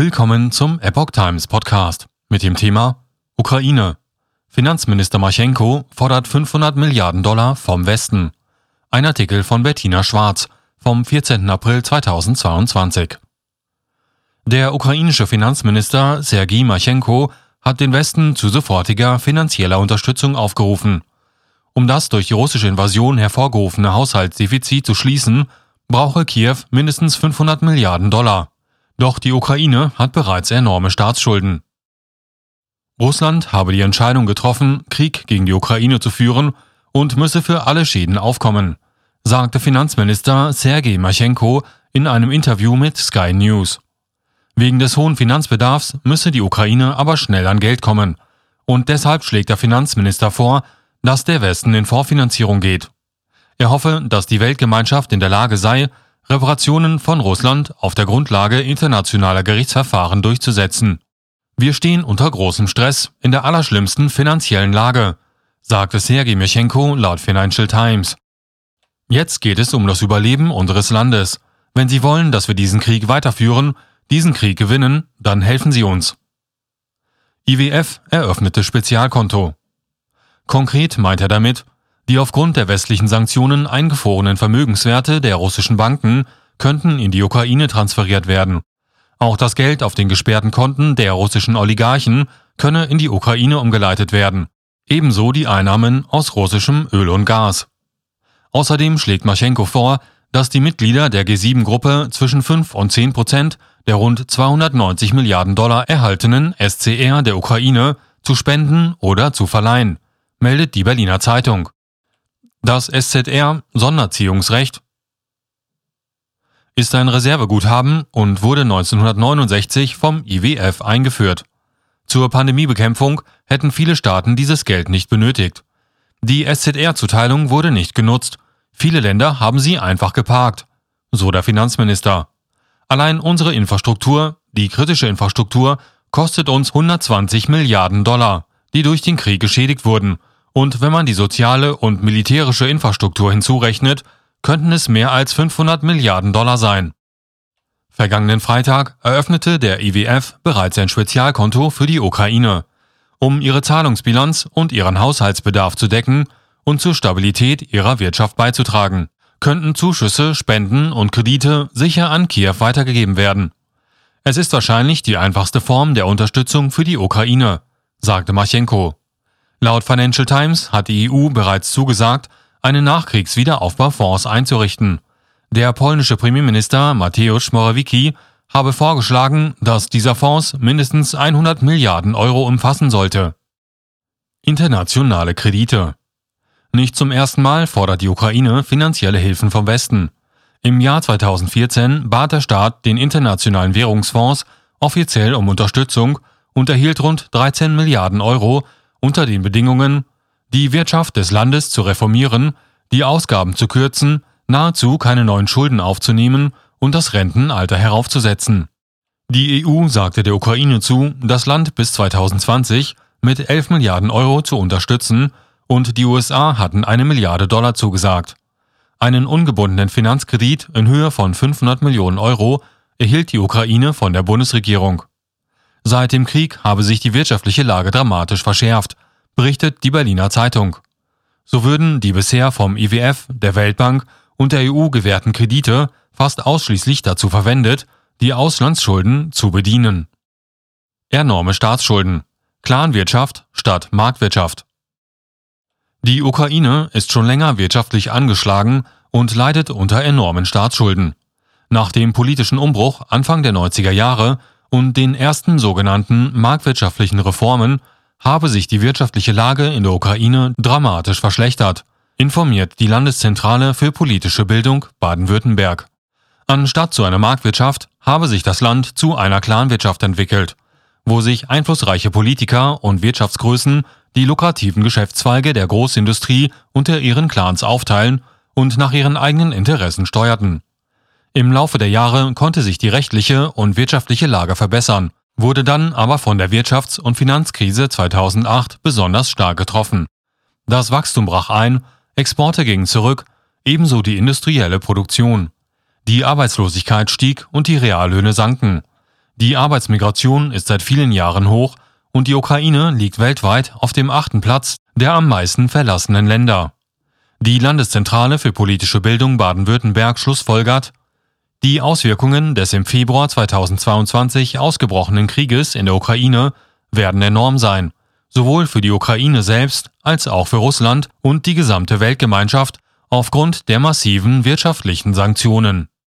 Willkommen zum Epoch Times Podcast mit dem Thema Ukraine. Finanzminister Maschenko fordert 500 Milliarden Dollar vom Westen. Ein Artikel von Bettina Schwarz vom 14. April 2022. Der ukrainische Finanzminister Sergei Maschenko hat den Westen zu sofortiger finanzieller Unterstützung aufgerufen. Um das durch die russische Invasion hervorgerufene Haushaltsdefizit zu schließen, brauche Kiew mindestens 500 Milliarden Dollar. Doch die Ukraine hat bereits enorme Staatsschulden. Russland habe die Entscheidung getroffen, Krieg gegen die Ukraine zu führen und müsse für alle Schäden aufkommen, sagte Finanzminister Sergei Maschenko in einem Interview mit Sky News. Wegen des hohen Finanzbedarfs müsse die Ukraine aber schnell an Geld kommen, und deshalb schlägt der Finanzminister vor, dass der Westen in Vorfinanzierung geht. Er hoffe, dass die Weltgemeinschaft in der Lage sei, Reparationen von Russland auf der Grundlage internationaler Gerichtsverfahren durchzusetzen. Wir stehen unter großem Stress in der allerschlimmsten finanziellen Lage, sagte Sergei Meschenko laut Financial Times. Jetzt geht es um das Überleben unseres Landes. Wenn Sie wollen, dass wir diesen Krieg weiterführen, diesen Krieg gewinnen, dann helfen Sie uns. IWF eröffnete Spezialkonto. Konkret meint er damit, die aufgrund der westlichen Sanktionen eingefrorenen Vermögenswerte der russischen Banken könnten in die Ukraine transferiert werden. Auch das Geld auf den gesperrten Konten der russischen Oligarchen könne in die Ukraine umgeleitet werden. Ebenso die Einnahmen aus russischem Öl und Gas. Außerdem schlägt Maschenko vor, dass die Mitglieder der G7-Gruppe zwischen 5 und 10 Prozent der rund 290 Milliarden Dollar erhaltenen SCR der Ukraine zu spenden oder zu verleihen, meldet die Berliner Zeitung. Das SZR Sonderziehungsrecht ist ein Reserveguthaben und wurde 1969 vom IWF eingeführt. Zur Pandemiebekämpfung hätten viele Staaten dieses Geld nicht benötigt. Die SZR-Zuteilung wurde nicht genutzt. Viele Länder haben sie einfach geparkt. So der Finanzminister. Allein unsere Infrastruktur, die kritische Infrastruktur, kostet uns 120 Milliarden Dollar, die durch den Krieg geschädigt wurden und wenn man die soziale und militärische Infrastruktur hinzurechnet, könnten es mehr als 500 Milliarden Dollar sein. Vergangenen Freitag eröffnete der IWF bereits ein Spezialkonto für die Ukraine, um ihre Zahlungsbilanz und ihren Haushaltsbedarf zu decken und zur Stabilität ihrer Wirtschaft beizutragen. Könnten Zuschüsse, Spenden und Kredite sicher an Kiew weitergegeben werden. Es ist wahrscheinlich die einfachste Form der Unterstützung für die Ukraine, sagte Maschenko. Laut Financial Times hat die EU bereits zugesagt, einen Nachkriegswiederaufbaufonds einzurichten. Der polnische Premierminister Mateusz Morawiecki habe vorgeschlagen, dass dieser Fonds mindestens 100 Milliarden Euro umfassen sollte. Internationale Kredite. Nicht zum ersten Mal fordert die Ukraine finanzielle Hilfen vom Westen. Im Jahr 2014 bat der Staat den Internationalen Währungsfonds offiziell um Unterstützung und erhielt rund 13 Milliarden Euro unter den Bedingungen, die Wirtschaft des Landes zu reformieren, die Ausgaben zu kürzen, nahezu keine neuen Schulden aufzunehmen und das Rentenalter heraufzusetzen. Die EU sagte der Ukraine zu, das Land bis 2020 mit 11 Milliarden Euro zu unterstützen und die USA hatten eine Milliarde Dollar zugesagt. Einen ungebundenen Finanzkredit in Höhe von 500 Millionen Euro erhielt die Ukraine von der Bundesregierung. Seit dem Krieg habe sich die wirtschaftliche Lage dramatisch verschärft, berichtet die Berliner Zeitung. So würden die bisher vom IWF, der Weltbank und der EU gewährten Kredite fast ausschließlich dazu verwendet, die Auslandsschulden zu bedienen. Enorme Staatsschulden. Clanwirtschaft statt Marktwirtschaft. Die Ukraine ist schon länger wirtschaftlich angeschlagen und leidet unter enormen Staatsschulden. Nach dem politischen Umbruch Anfang der 90er Jahre und den ersten sogenannten marktwirtschaftlichen Reformen habe sich die wirtschaftliche Lage in der Ukraine dramatisch verschlechtert, informiert die Landeszentrale für politische Bildung Baden-Württemberg. Anstatt zu einer Marktwirtschaft habe sich das Land zu einer Clanwirtschaft entwickelt, wo sich einflussreiche Politiker und Wirtschaftsgrößen die lukrativen Geschäftszweige der Großindustrie unter ihren Clans aufteilen und nach ihren eigenen Interessen steuerten. Im Laufe der Jahre konnte sich die rechtliche und wirtschaftliche Lage verbessern, wurde dann aber von der Wirtschafts- und Finanzkrise 2008 besonders stark getroffen. Das Wachstum brach ein, Exporte gingen zurück, ebenso die industrielle Produktion. Die Arbeitslosigkeit stieg und die Reallöhne sanken. Die Arbeitsmigration ist seit vielen Jahren hoch und die Ukraine liegt weltweit auf dem achten Platz der am meisten verlassenen Länder. Die Landeszentrale für politische Bildung Baden-Württemberg schlussfolgert, die Auswirkungen des im Februar 2022 ausgebrochenen Krieges in der Ukraine werden enorm sein, sowohl für die Ukraine selbst als auch für Russland und die gesamte Weltgemeinschaft aufgrund der massiven wirtschaftlichen Sanktionen.